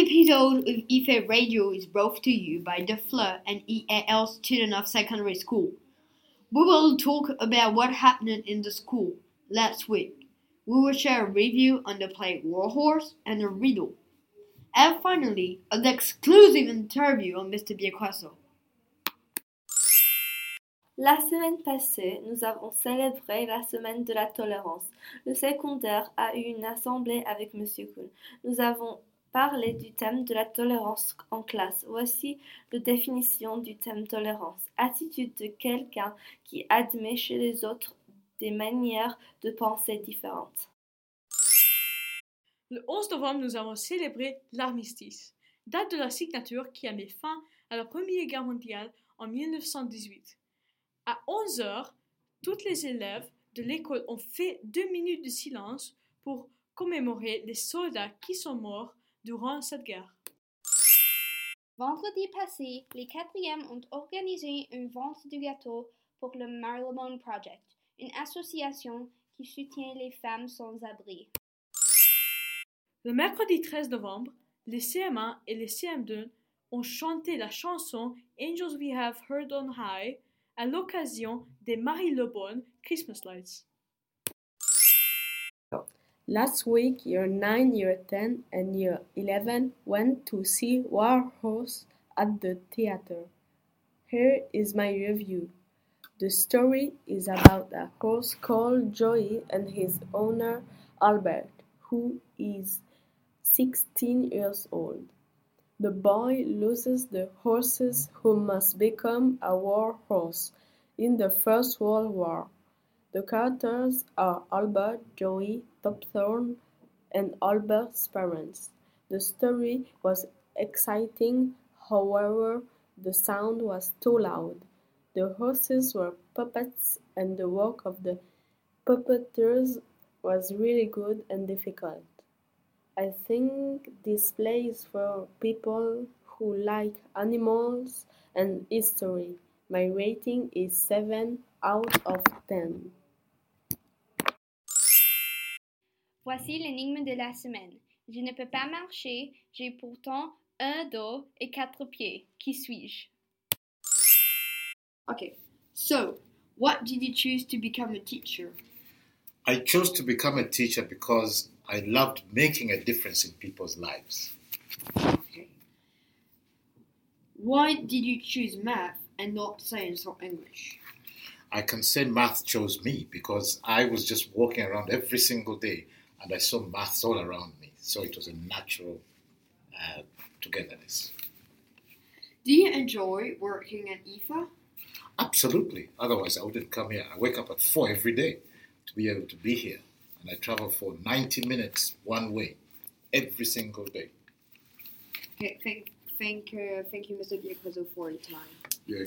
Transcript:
episode of IFE Radio is brought to you by the FLE and EAL student of secondary school. We will talk about what happened in the school last week. We will share a review on the play Warhorse and a riddle. And finally, an exclusive interview on Mr. Biaquaso. La semaine passée, nous avons célébré la semaine de la tolérance. Le secondaire a eu une assemblée avec Monsieur Kuhn. Nous avons parlé du thème de la tolérance en classe. Voici la définition du thème tolérance. Attitude de quelqu'un qui admet chez les autres des manières de penser différentes. Le 11 novembre, nous avons célébré l'armistice, date de la signature qui a mis fin à la Première Guerre mondiale en 1918. À 11 heures, tous les élèves de l'école ont fait deux minutes de silence pour commémorer les soldats qui sont morts durant cette guerre. Vendredi passé, les quatrièmes ont organisé une vente de gâteaux pour le Marylebone Project, une association qui soutient les femmes sans abri. Le mercredi 13 novembre, les CM1 et les CM2 ont chanté la chanson Angels We Have Heard on High à l'occasion des Marylebone Christmas Lights. Last week, year 9, year 10, and year 11 went to see War Horse at the theater. Here is my review. The story is about a horse called Joey and his owner Albert, who is 16 years old. The boy loses the horses who must become a war horse in the First World War. The characters are Albert, Joey, Topthorn, and Albert's parents. The story was exciting, however, the sound was too loud. The horses were puppets, and the work of the puppeteers was really good and difficult. I think this play is for people who like animals and history. My rating is 7 out of 10. Voici l'énigme de la semaine. Je ne peux pas marcher, j'ai pourtant un dos et quatre pieds. Qui suis-je? Okay, so what did you choose to become a teacher? I chose to become a teacher because I loved making a difference in people's lives. Okay. Why did you choose math and not science or English? I can say math chose me because I was just walking around every single day and I saw maths all around me. So it was a natural uh, togetherness. Do you enjoy working at EIFA? Absolutely. Otherwise, I wouldn't come here. I wake up at 4 every day to be able to be here. And I travel for 90 minutes one way every single day. Okay, thank, thank, uh, thank you, Mr. Biacoso, for your time. You're